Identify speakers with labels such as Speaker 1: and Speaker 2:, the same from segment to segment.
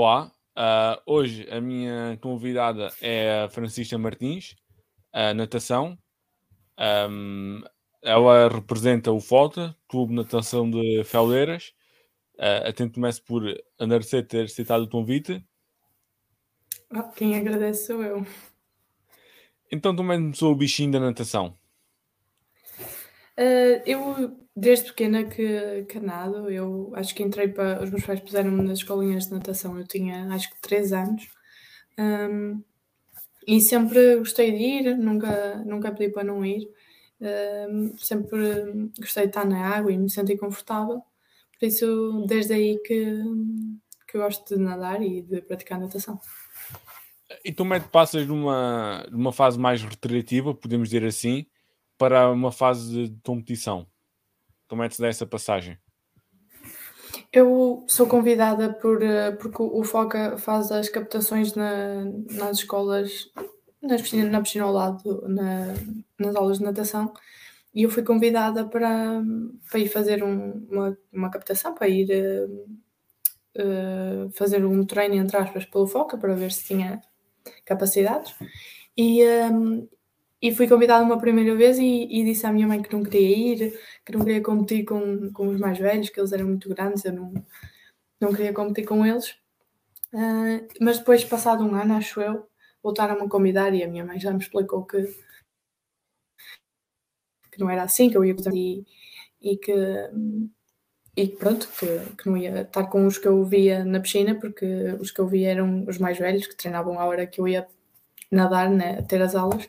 Speaker 1: Olá, uh, hoje a minha convidada é a Francisca Martins, a natação. Um, ela representa o FOTA, Clube de Natação de Feleiras. Uh, atento começo por agradecer ter citado o convite.
Speaker 2: Oh, quem agradece sou eu.
Speaker 1: Então também começou o bichinho da natação.
Speaker 2: Uh, eu, desde pequena que, que nado, eu acho que entrei para. Os meus pais puseram-me nas escolinhas de natação, eu tinha acho que 3 anos. Um, e sempre gostei de ir, nunca, nunca pedi para não ir. Um, sempre gostei de estar na água e me senti confortável. Por isso, desde aí que, que gosto de nadar e de praticar natação.
Speaker 1: E tu, Matt, passas de uma, de uma fase mais recreativa, podemos dizer assim, para uma fase de competição? Como é que se dá essa passagem?
Speaker 2: Eu sou convidada por, eh, porque o FOCA faz as captações na, nas escolas, piscina, na piscina ao lado, na, nas aulas de natação, e eu fui convidada para, para ir fazer um, uma, uma captação, para ir uh, uh, fazer um treino, entre aspas, pelo FOCA, para ver se tinha capacidades. E, um, e fui convidada uma primeira vez e, e, disse à minha mãe que não queria ir, que não queria competir com, com os mais velhos, que eles eram muito grandes, eu não, não queria competir com eles. Uh, mas depois, passado um ano, acho eu, voltaram-me a convidar e a minha mãe já me explicou que, que não era assim, que eu ia e, e que e pronto, que, que não ia estar com os que eu via na piscina, porque os que eu via eram os mais velhos, que treinavam a hora que eu ia nadar, né, ter as aulas.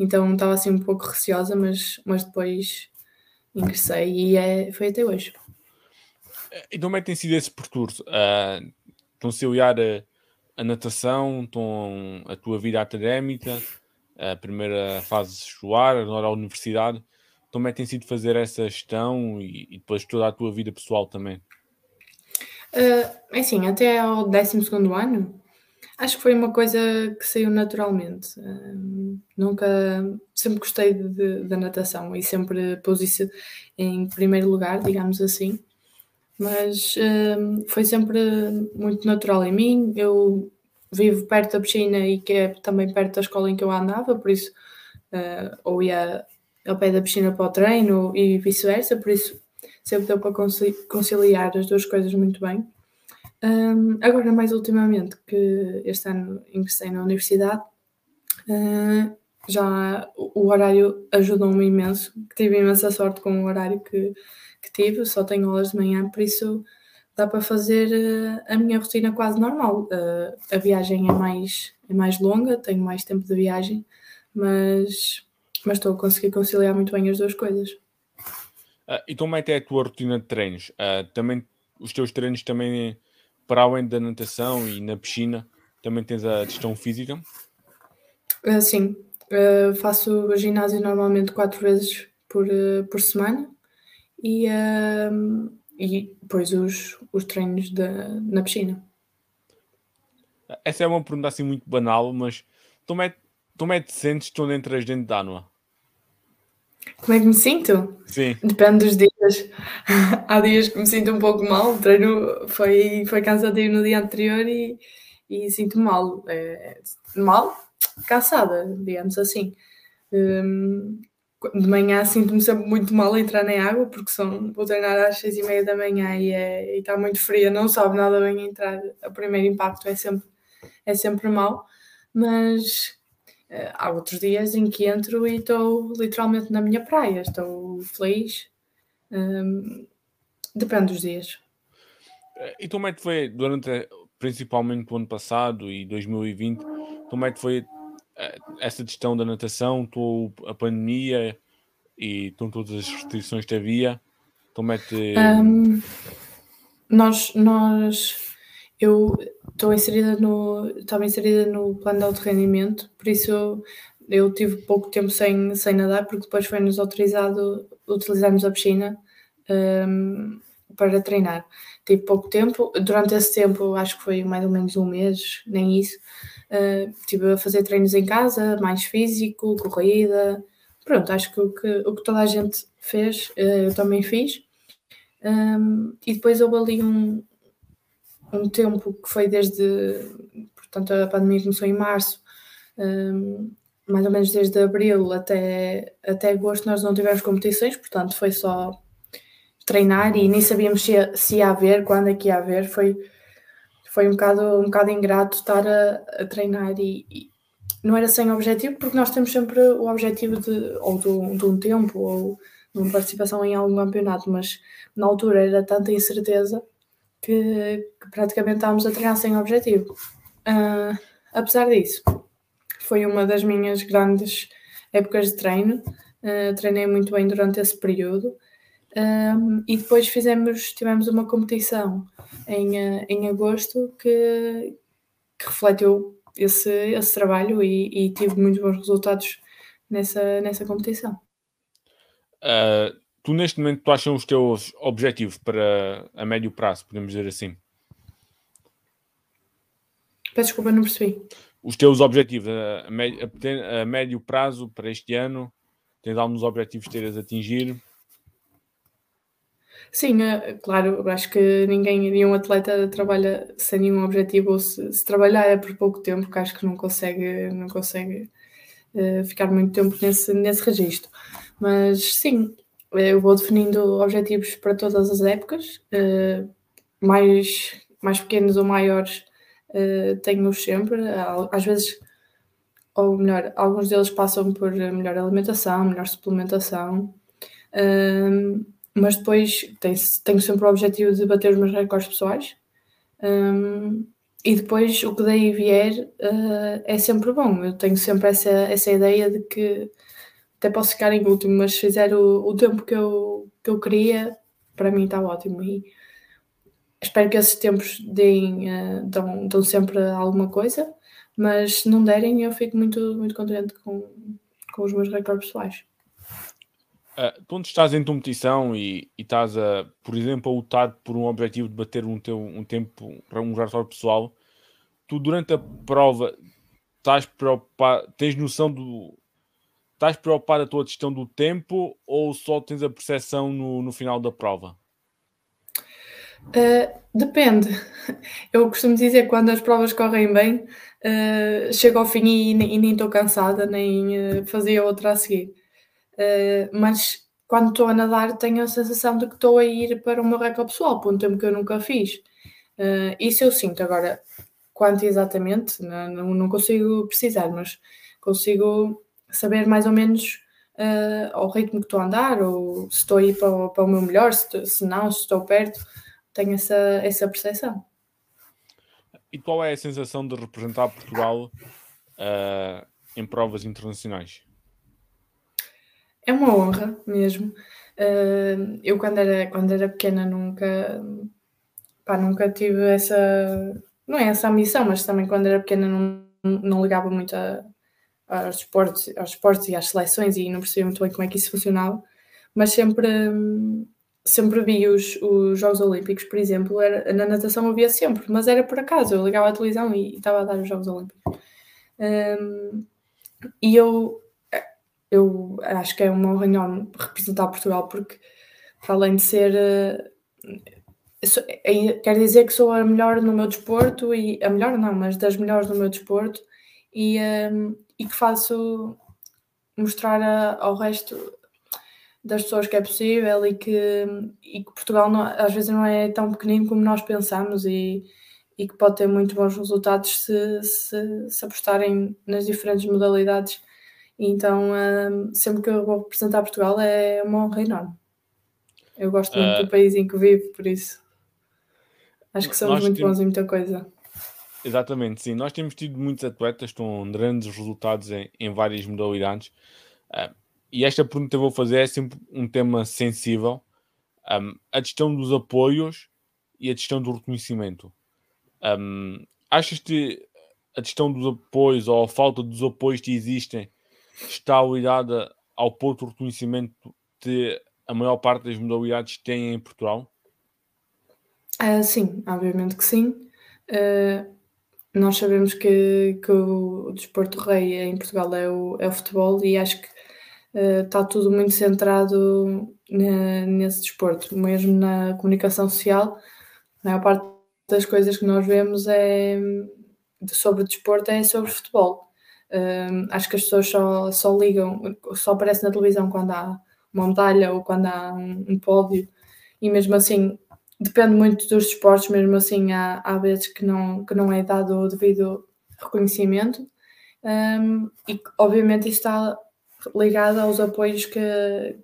Speaker 2: Então estava assim um pouco receosa, mas, mas depois ingressei e é, foi até hoje.
Speaker 1: E como é que tem sido esse percurso? Uh, conciliar a, a natação, com a tua vida académica, a primeira fase escolar, agora a universidade. Como é que tem sido fazer essa gestão e, e depois toda a tua vida pessoal também?
Speaker 2: Uh, assim, até ao 12 ano Acho que foi uma coisa que saiu naturalmente. nunca, sempre gostei da natação e sempre pus isso em primeiro lugar, digamos assim. Mas foi sempre muito natural em mim. Eu vivo perto da piscina e que é também perto da escola em que eu andava, por isso, uh, ou ia ao pé da piscina para o treino e vice-versa, por isso sempre deu para conciliar as duas coisas muito bem. Um, agora, mais ultimamente, que este ano ingressei na universidade, uh, já o, horário ajudou-me imenso. Tive imensa sorte com o horário que, que tive, só tenho aulas de manhã, por isso dá para fazer uh, a minha rotina quase normal. Uh, a viagem é mais, é mais longa, tenho mais tempo de viagem, mas, mas estou a conseguir conciliar muito bem as duas coisas.
Speaker 1: Uh, e como é que é a tua rotina de treinos? também, os teus treinos também para além da natação e na piscina, também tens a gestão física?
Speaker 2: Uh, sim, uh, faço ginásio normalmente quatro vezes por, uh, por semana e, e depois os, os treinos de, na piscina.
Speaker 1: Essa é uma pergunta assim muito banal, mas tu é, tu é te sentes quando entras dentro da água?
Speaker 2: Como é que me sinto?
Speaker 1: Sim.
Speaker 2: Depende dos dias. Há dias que me sinto um pouco mal, o treino foi, foi cansativo no dia anterior e, e sinto mal. É, mal, cansada, digamos assim. Um, de manhã sinto-me sempre muito mal a entrar na água, porque são, vou treinar às seis e meia da manhã e, é, está muito fria, não sabe nada bem entrar. O primeiro impacto é sempre, é sempre mal, mas há outros dias em que entro e estou literalmente na minha praia, estou feliz. Um, depende dos dias.
Speaker 1: E como é que foi durante, principalmente o ano passado e 2020, como é que foi eh, essa gestão da natação, a pandemia e todas as restrições que havia? Como é que.
Speaker 2: Um, nós, nós eu estou inserida no, estava inserida no plano de alto rendimento, por isso eu, eu tive pouco tempo sem, sem nadar, porque depois foi-nos autorizado utilizarmos a piscina um, para treinar. Tive pouco tempo, durante esse tempo, acho que foi mais ou menos um mês, nem isso, uh, estive a fazer treinos em casa, mais físico, corrida, pronto, acho que o que, o que toda a gente fez, uh, eu também fiz. Um, e depois houve ali um, um tempo que foi desde, portanto, a pandemia começou em março, um, mais ou menos desde abril até, até agosto nós não tivemos competições, portanto foi só treinar e nem sabíamos se se ia haver, quando é que ia haver, foi, foi um, bocado, um bocado ingrato estar a, a treinar e, e, não era sem objetivo, porque nós temos sempre o objetivo de, ou de, de um tempo ou de uma participação em algum campeonato, mas na altura era tanta incerteza que, que praticamente estávamos a treinar sem objetivo. Uh, apesar disso, foi uma das minhas grandes épocas de treino. Uh, treinei muito bem durante esse período. Um, e depois fizemos, tivemos uma competição em, em agosto que, que refletiu esse, esse trabalho e, e, tive muito bons resultados nessa, nessa competição.
Speaker 1: Uh, tu neste momento tu achas os teus objetivos para a médio prazo, podemos dizer assim?
Speaker 2: Peço desculpa, não percebi
Speaker 1: os teus objetivos a, a, a, médio prazo para este ano? Tens alguns objetivos que teres a atingir?
Speaker 2: Sim, é, claro, acho que ninguém, nenhum atleta trabalha sem nenhum objetivo, ou se, se trabalhar é por pouco tempo, que acho que não consegue, não consegue uh, ficar muito tempo nesse, nesse registro. Mas sim, eu vou definindo objetivos para todas as épocas, uh, mais, mais pequenos ou maiores, uh, tenho-os sempre. Às vezes, ou melhor, alguns deles passam por melhor alimentação, melhor suplementação, uh, mas depois tenho, sempre o objetivo de bater os meus recordes pessoais. E depois o que daí vier é sempre bom. Eu tenho sempre essa, essa ideia de que até posso ficar em último, mas se fizer o, o tempo que eu, que eu queria, para mim está ótimo. E espero que esses tempos deem, uh, dão, dão sempre alguma coisa, mas se não derem, eu fico muito, muito contente com, com os meus recordes pessoais.
Speaker 1: Uh, quando estás em competição e, e, estás, a, por exemplo, a lutar por um objetivo de bater um, teu, um tempo para um recorde pessoal, tu durante a prova estás preocupado, tens noção do. Estás preocupado a tua gestão do tempo ou só tens a percepção no, no final da prova?
Speaker 2: Uh, depende. Eu costumo dizer que quando as provas correm bem, uh, chego ao fim e, e nem estou cansada, nem uh, fazia outra a seguir. mas quando estou a nadar, tenho a sensação de que estou a ir para o meu recorde pessoal, por um tempo que eu nunca fiz. isso eu sinto. Agora, quanto exatamente, não, não consigo precisar, mas consigo saber mais ou menos uh, ao ritmo que estou a andar, ou se estou a ir para, para o meu melhor, se, se não, se estou perto tenho essa, essa percepção.
Speaker 1: E qual é a sensação de representar Portugal uh, em provas internacionais?
Speaker 2: É uma honra mesmo. Uh, eu quando era, quando era pequena nunca, pá, nunca tive essa, não é essa ambição, mas também quando era pequena não, não ligava muito a, aos, esportes, aos esportes e às seleções e não percebia muito bem como é que isso funcionava, mas sempre, sempre vi os, os Jogos Olímpicos, por exemplo, era, na natação eu via sempre, mas era por acaso, eu ligava a televisão e, e estava a dar os Jogos Olímpicos. Um, e eu, eu acho que é uma honra enorme representar Portugal, porque para além de ser. Uh, sou, é, quer dizer que sou a melhor no meu desporto, e a melhor não, mas das melhores no meu desporto, e, um, e que faço mostrar a, ao resto das pessoas que é possível e que, e que Portugal não, às vezes não é tão pequenino como nós pensamos e, e que pode ter muito bons resultados se, se, se apostarem nas diferentes modalidades. Então, um, sempre que eu vou representar Portugal é uma honra enorme. Eu gosto muito uh, do país em que vivo, por isso acho que somos muito bons em muita coisa.
Speaker 1: Exatamente, sim. Nós temos tido muitos atletas com grandes resultados em, em várias modalidades. Uh, e esta pergunta que eu vou fazer é sempre um tema sensível, um, a gestão dos apoios e a gestão do reconhecimento. Um, achas que a gestão dos apoios ou a falta dos apoios que existem está ligada ao pouco reconhecimento que a maior parte das modalidades tem em Portugal?
Speaker 2: Uh, sim, obviamente que sim. Uh, nós sabemos que, que o desporto rei em Portugal é o, é o futebol e acho que está eh, tudo muito centrado nesse desporto, mesmo na comunicação social. A maior parte das coisas que nós vemos é sobre desporto é sobre futebol. Um, acho que as pessoas só, só ligam, só aparece na televisão quando há uma medalha ou quando há um, um pódio, e mesmo assim depende muito dos esportes, mesmo assim há, há vezes que não, que não é dado o devido reconhecimento, um, e obviamente isso está ligado aos apoios que,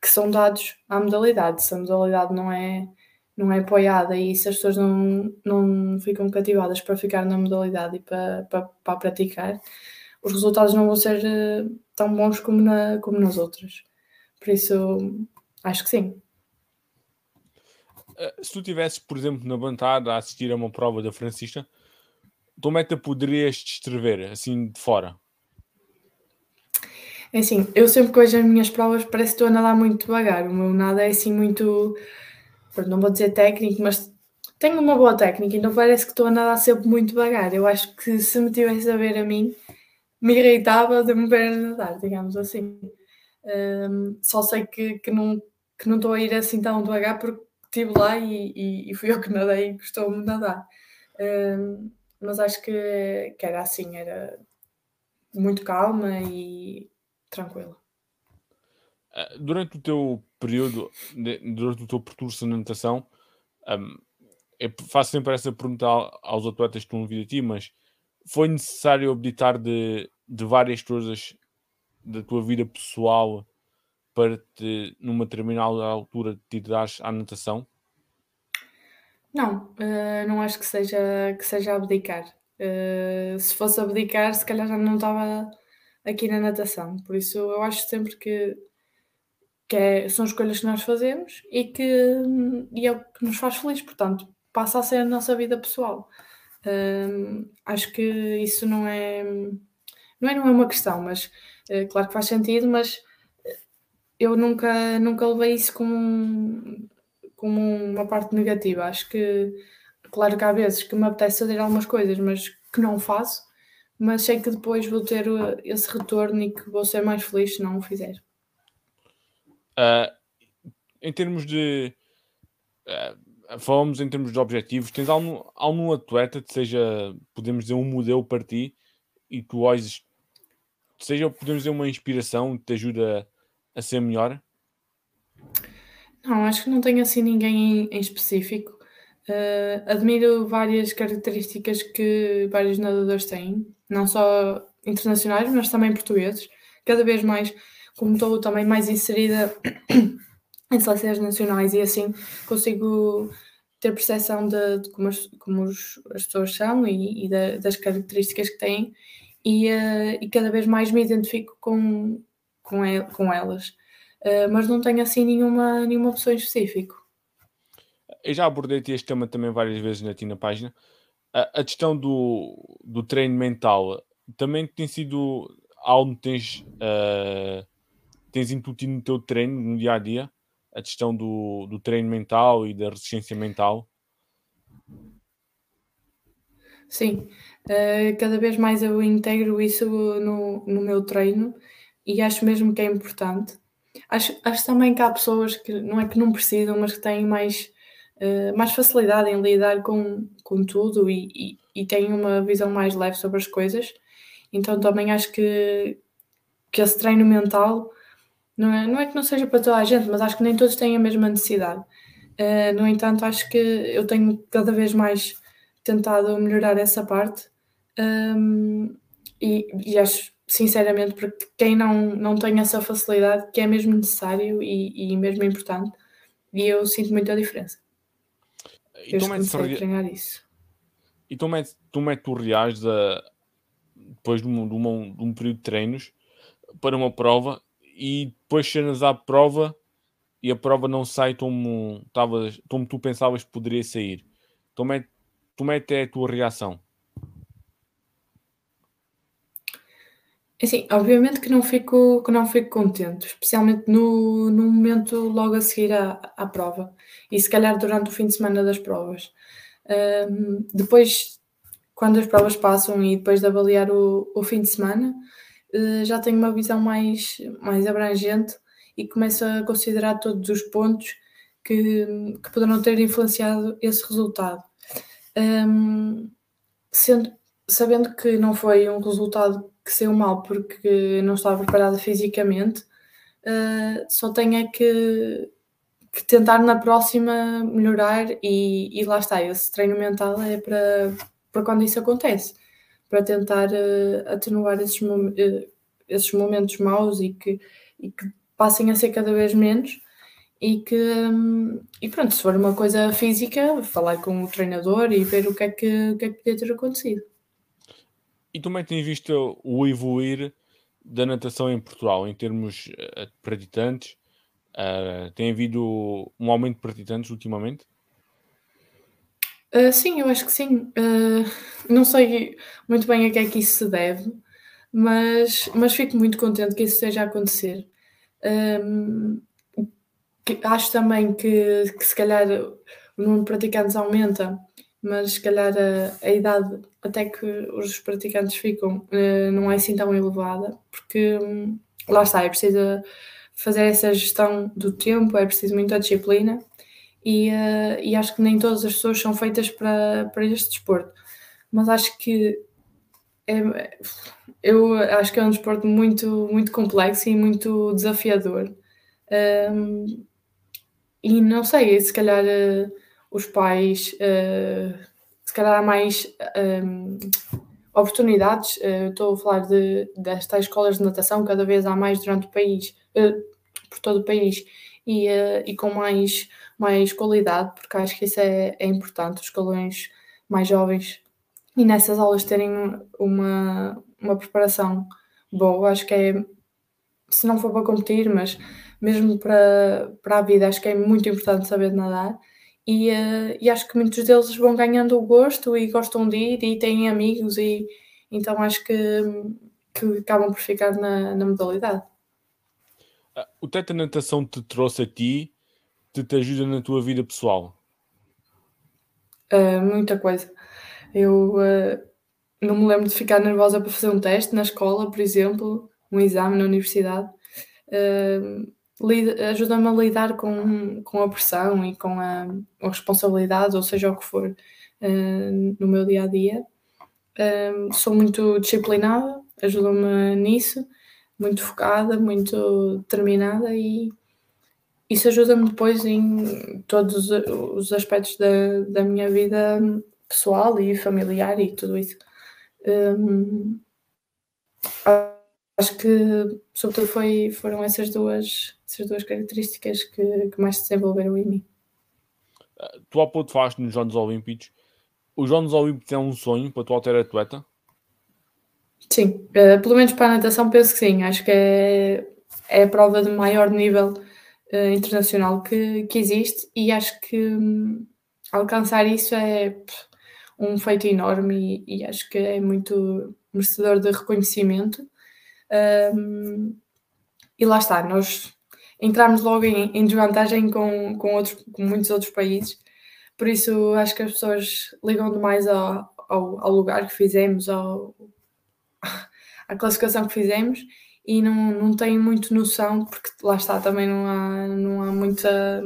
Speaker 2: que são dados à modalidade. Se a modalidade não é, não é apoiada e se as pessoas não, não ficam cativadas para ficar na modalidade e para, para, para praticar, os resultados não vão ser eh, tão bons como, na, como nas outras. Por isso, acho que sim.
Speaker 1: Eh, se tu estivesse, por exemplo, na bancada a assistir a uma prova da Francisca, tu meta poderias descrever assim de fora?
Speaker 2: É assim, eu sempre que vejo as minhas provas parece que estou a nadar muito devagar. O meu nada é assim muito, não vou dizer técnico, mas tenho uma boa técnica e não parece que estou a nadar sempre muito devagar. Eu acho que se me tivesse a ver a mim, me irritava de me ver a nadar, digamos assim. Um, só sei que, que, não, que não estou a ir assim tão devagar porque estive lá e, e, e, fui eu que nadei e gostou-me de nadar. Um, mas acho que, que era assim, era muito calma e tranquila.
Speaker 1: Ah, durante o teu período, durante o teu percurso na natação, um, eu faço sempre essa pergunta aos atletas que estão vir a ti, mas foi necessário abdicar de, de várias coisas da tua vida pessoal para te, numa determinada altura, te dares à natação?
Speaker 2: Não, uh, não acho que seja, que seja abdicar. Uh, se fosse abdicar, se calhar já não estava aqui na natação. Por isso, eu acho sempre que, que é, são escolhas que nós fazemos e que e é o que nos faz feliz. Portanto, passa a ser a nossa vida pessoal. Uh, acho que isso não é, não é, não é uma questão, mas uh, claro que faz sentido, mas eu nunca, nunca levei isso como, como uma parte negativa. Acho que, claro que há vezes que me apetece fazer algumas coisas, mas que não faço, mas sei que depois vou ter esse retorno e que vou ser mais feliz se não o fizer.
Speaker 1: Uh, em termos de. Uh, em termos de objetivos, tens algum, algum atleta que seja, podemos dizer, um modelo para ti e tu olhes, seja, podemos dizer, uma inspiração que te ajuda a ser melhor?
Speaker 2: Não, acho que não tenho assim ninguém em, específico. Uh, admiro várias características que vários nadadores têm, não só internacionais, mas também portugueses. Cada vez mais, como estou também mais inserida em seleções nacionais e assim consigo ter percepção de, de como, as, como os, as pessoas são e, e da, das características que têm e, uh, e, cada vez mais me identifico com, com, el, com elas. Uh, mas não tenho assim nenhuma, nenhuma opção em específico.
Speaker 1: Eu já abordei este tema também várias vezes na tina página. A, a questão do, do treino mental também tem sido algo que tens, uh, tens incutido no teu treino no dia a dia a questão do, do treino mental e da resistência mental?
Speaker 2: Sim, uh, cada vez mais eu integro isso no, no meu treino e acho mesmo que é importante. Acho, acho também que há pessoas que não é que não precisam, mas que têm mais, uh, mais facilidade em lidar com, com tudo e, e, e têm uma visão mais leve sobre as coisas. Então também acho que, que esse treino mental não é, não é que não seja para toda a gente, mas acho que nem todos têm a mesma necessidade. Uh, no entanto, acho que eu tenho cada vez mais tentado melhorar essa parte um, e, e, acho sinceramente porque quem não, não tem essa facilidade que é mesmo necessário e, e mesmo importante e eu sinto muita diferença.
Speaker 1: E eu comecei a treinar isso. E tu metes, tu metes tu reais depois de um, de, uma, de um período de treinos para uma prova e depois chegas à prova e a prova não sai como, tavas, como tu pensavas que poderia sair. Como é, como é, é a tua reação?
Speaker 2: Assim, obviamente que não fico, que não fico contente, especialmente no, no momento logo a seguir à, à prova e se calhar durante o fim de semana das provas. Um, depois, quando as provas passam e depois de avaliar o, o fim de semana, uh, já tenho uma visão mais, mais abrangente e começo a considerar todos os pontos que, que poderão ter influenciado esse resultado. Um, sendo, sabendo que não foi um resultado que saiu mal porque não estava preparada fisicamente, uh, só tenho é que, que, tentar na próxima melhorar e, e, lá está, esse treino mental é para, para quando isso acontece, para tentar uh, atenuar esses, uh, esses momentos maus e que, e que passem a ser cada vez menos e que um, e pronto, se for uma coisa física, falar com o treinador e ver o que é que, o que, é que podia ter acontecido.
Speaker 1: E também tens visto o evoluir da natação em Portugal em termos uh, de praticantes? Uh, tem havido um aumento de praticantes ultimamente?
Speaker 2: Uh, sim, eu acho que sim. Uh, não sei muito bem a que é que isso se deve, mas, mas fico muito contente que isso esteja a acontecer. Um, acho também que, que se calhar o número de praticantes aumenta, mas se calhar a, a idade até que os praticantes ficam uh, não é assim tão elevada, porque um, lá está, é preciso fazer essa gestão do tempo, é preciso muita disciplina e, uh, e acho que nem todas as pessoas são feitas para, para este desporto. Mas acho que é, eu acho que é um desporto muito, muito complexo e muito desafiador. Um, e não sei, se calhar uh, os pais, uh, se calhar há mais um, oportunidades. Uh, estou a falar de, destas escolas de natação, cada vez há mais durante o país, por todo o país, e, e com mais, mais qualidade, porque acho que isso é, é importante, os escalões mais jovens e nessas aulas terem uma, uma preparação boa, acho que é, se não for para competir, mas mesmo para, para a vida, acho que é muito importante saber nadar. E, uh, e acho que muitos deles vão ganhando o gosto e gostam de ir e têm amigos, e então acho que, que acabam por ficar na, na modalidade.
Speaker 1: Ah, o Teta Natação te trouxe a ti, te, te ajuda na tua vida pessoal?
Speaker 2: Uh, muita coisa. Eu uh, não me lembro de ficar nervosa para fazer um teste na escola, por exemplo, um exame na universidade. Uh, ajuda-me a lidar com, com a pressão e com a, a responsabilidade, ou seja o que for, uh, no meu dia a dia. Uh, sou muito disciplinada, ajuda-me nisso, muito focada, muito determinada e isso ajuda-me depois em todos os aspectos da, da minha vida pessoal e familiar e tudo isso. Um, acho que, sobretudo, foi, foram essas duas, essas duas características que, que mais se desenvolveram em mim.
Speaker 1: Uh, tu há pouco falaste nos Jogos Olímpicos. Os Jogos Olímpicos é um sonho para tu alterar atleta?
Speaker 2: Sim, uh, pelo menos para a natação penso que sim. Acho que é, é a prova de maior nível uh, internacional que, que existe e acho que um, alcançar isso é um feito enorme e, e, acho que é muito merecedor de reconhecimento. Um, e lá está, nós entramos logo em, em desvantagem com, com, outros, com muitos outros países, por isso acho que as pessoas ligam demais ao, ao, ao lugar que fizemos, ao, à classificação que fizemos e não, não têm muito noção, porque lá está, também não há, não há muita,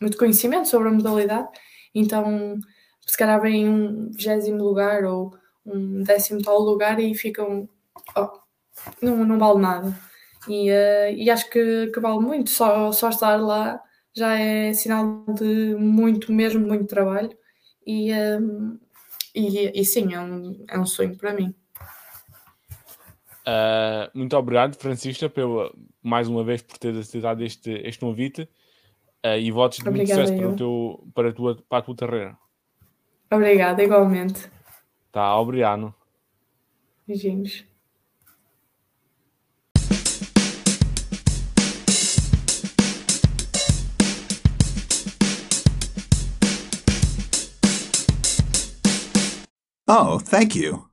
Speaker 2: muito conhecimento sobre a modalidade, então se calhar vem um vigésimo lugar ou um décimo tal lugar e ficam oh, não, não vale nada. E, uh, e acho que, que vale muito, só, só estar lá já é sinal de muito, mesmo muito trabalho. E, uh, e, e, sim, é um, é um sonho para mim.
Speaker 1: Uh, muito obrigado, Francisca, pela, mais uma vez por ter aceitado este, este convite uh, e votos de muito sucesso para, o teu, para, a tua, para a tua carreira.
Speaker 2: Obrigada, igualmente.
Speaker 1: Tá, obrigado.
Speaker 2: Beijinhos.
Speaker 3: Oh, thank you.